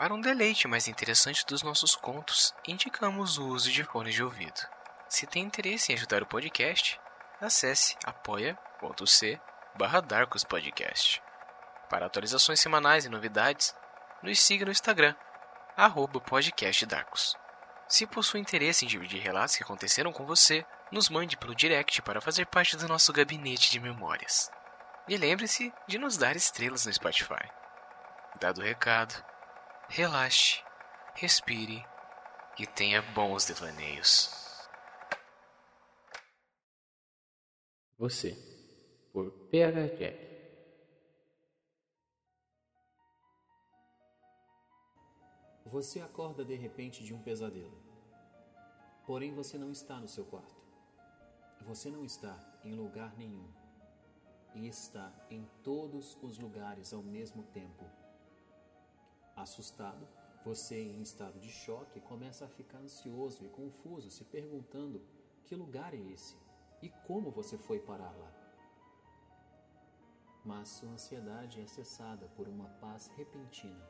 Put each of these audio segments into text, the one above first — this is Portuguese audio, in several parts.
Para um deleite mais interessante dos nossos contos, indicamos o uso de fones de ouvido. Se tem interesse em ajudar o podcast, acesse apoia.c barra Podcast. Para atualizações semanais e novidades, nos siga no Instagram, arroba. Se possui interesse em dividir relatos que aconteceram com você, nos mande pelo direct para fazer parte do nosso gabinete de memórias. E lembre-se de nos dar estrelas no Spotify. Dado o recado, relaxe, respire e tenha bons devaneios. Você, por PH Jack. Você acorda de repente de um pesadelo. Porém, você não está no seu quarto. Você não está em lugar nenhum. E está em todos os lugares ao mesmo tempo. Assustado, você, em estado de choque, começa a ficar ansioso e confuso, se perguntando: que lugar é esse? E como você foi parar lá? Mas sua ansiedade é cessada por uma paz repentina.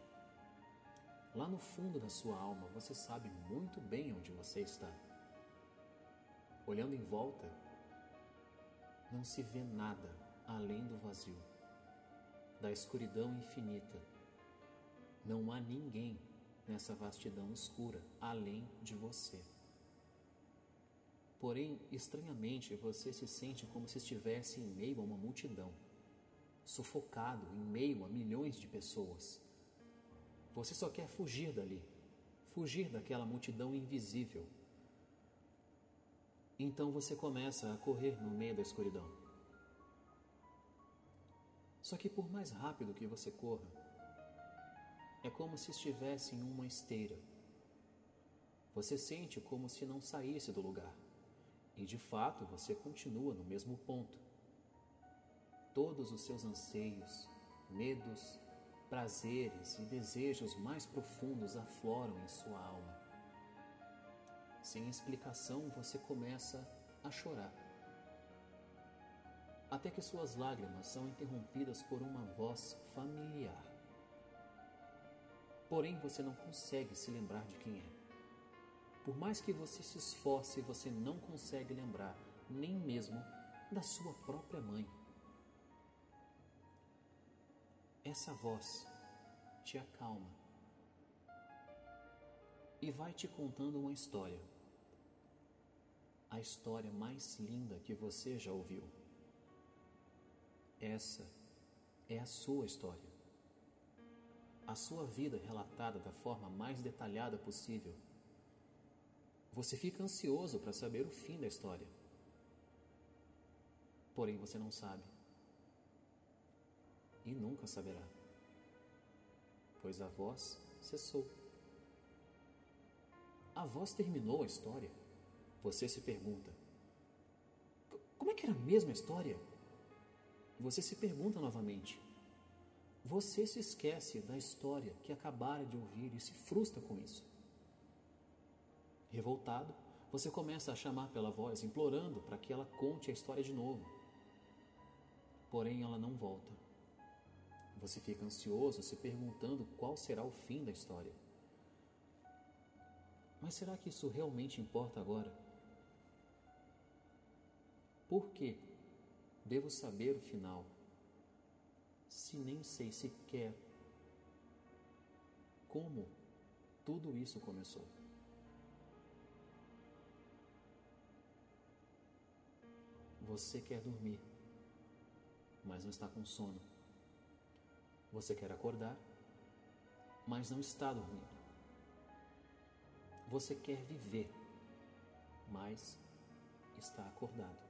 Lá no fundo da sua alma, você sabe muito bem onde você está. Olhando em volta, não se vê nada além do vazio, da escuridão infinita. Não há ninguém nessa vastidão escura além de você. Porém, estranhamente, você se sente como se estivesse em meio a uma multidão, sufocado em meio a milhões de pessoas. Você só quer fugir dali, fugir daquela multidão invisível. Então você começa a correr no meio da escuridão. Só que por mais rápido que você corra, é como se estivesse em uma esteira. Você sente como se não saísse do lugar. E de fato você continua no mesmo ponto. Todos os seus anseios, medos, prazeres e desejos mais profundos afloram em sua alma. Sem explicação, você começa a chorar. Até que suas lágrimas são interrompidas por uma voz familiar. Porém, você não consegue se lembrar de quem é. Por mais que você se esforce, você não consegue lembrar nem mesmo da sua própria mãe. Essa voz te acalma e vai te contando uma história. A história mais linda que você já ouviu. Essa é a sua história. A sua vida relatada da forma mais detalhada possível você fica ansioso para saber o fim da história. Porém, você não sabe. E nunca saberá. Pois a voz cessou. A voz terminou a história. Você se pergunta: como é que era mesmo a história? Você se pergunta novamente. Você se esquece da história que acabara de ouvir e se frustra com isso. Revoltado, você começa a chamar pela voz, implorando para que ela conte a história de novo. Porém, ela não volta. Você fica ansioso, se perguntando qual será o fim da história. Mas será que isso realmente importa agora? Por que devo saber o final, se nem sei sequer como tudo isso começou? Você quer dormir, mas não está com sono. Você quer acordar, mas não está dormindo. Você quer viver, mas está acordado.